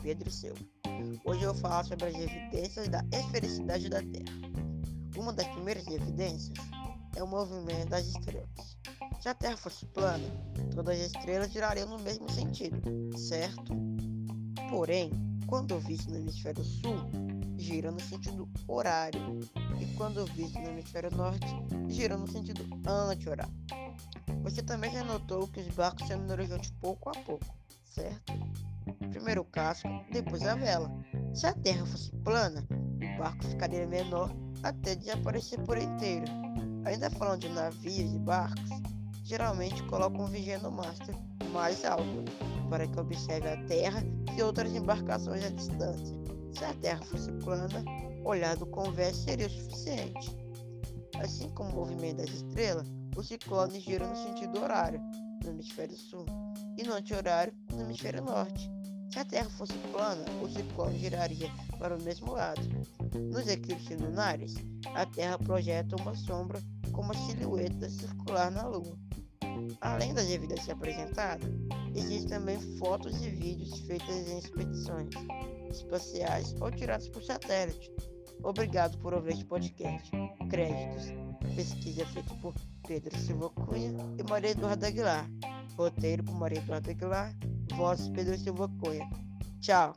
Pedro Silva. Hoje eu vou falar sobre as evidências da esfericidade da Terra. Uma das primeiras evidências é o movimento das estrelas. Se a Terra fosse plana, todas as estrelas girariam no mesmo sentido, certo? Porém, quando visto no hemisfério sul, gira no sentido horário, e quando visto no hemisfério norte, gira no sentido anti-horário. Você também já notou que os barcos se de pouco a pouco, certo? Primeiro o casco, depois a vela. Se a Terra fosse plana, o barco ficaria menor até desaparecer por inteiro. Ainda falando de navios e barcos, geralmente colocam um vigia no mastro mais alto para que observe a Terra e outras embarcações à distância. Se a Terra fosse plana, olhar do convés seria o suficiente. Assim como o movimento das estrelas, os ciclones giram no sentido horário, no hemisfério sul, e no anti-horário, no hemisfério norte. Se a Terra fosse plana, o ciclone giraria para o mesmo lado. Nos eclipses lunares, a Terra projeta uma sombra com uma silhueta circular na Lua. Além das evidências apresentadas, existem também fotos e vídeos feitos em expedições espaciais ou tirados por satélite. Obrigado por ouvir este podcast. Créditos. Pesquisa feita por Pedro Silva Cunha e Maria Eduarda Aguilar. Roteiro por Maria Eduarda Aguilar. Voz Pedro Silva Cunha. Tchau.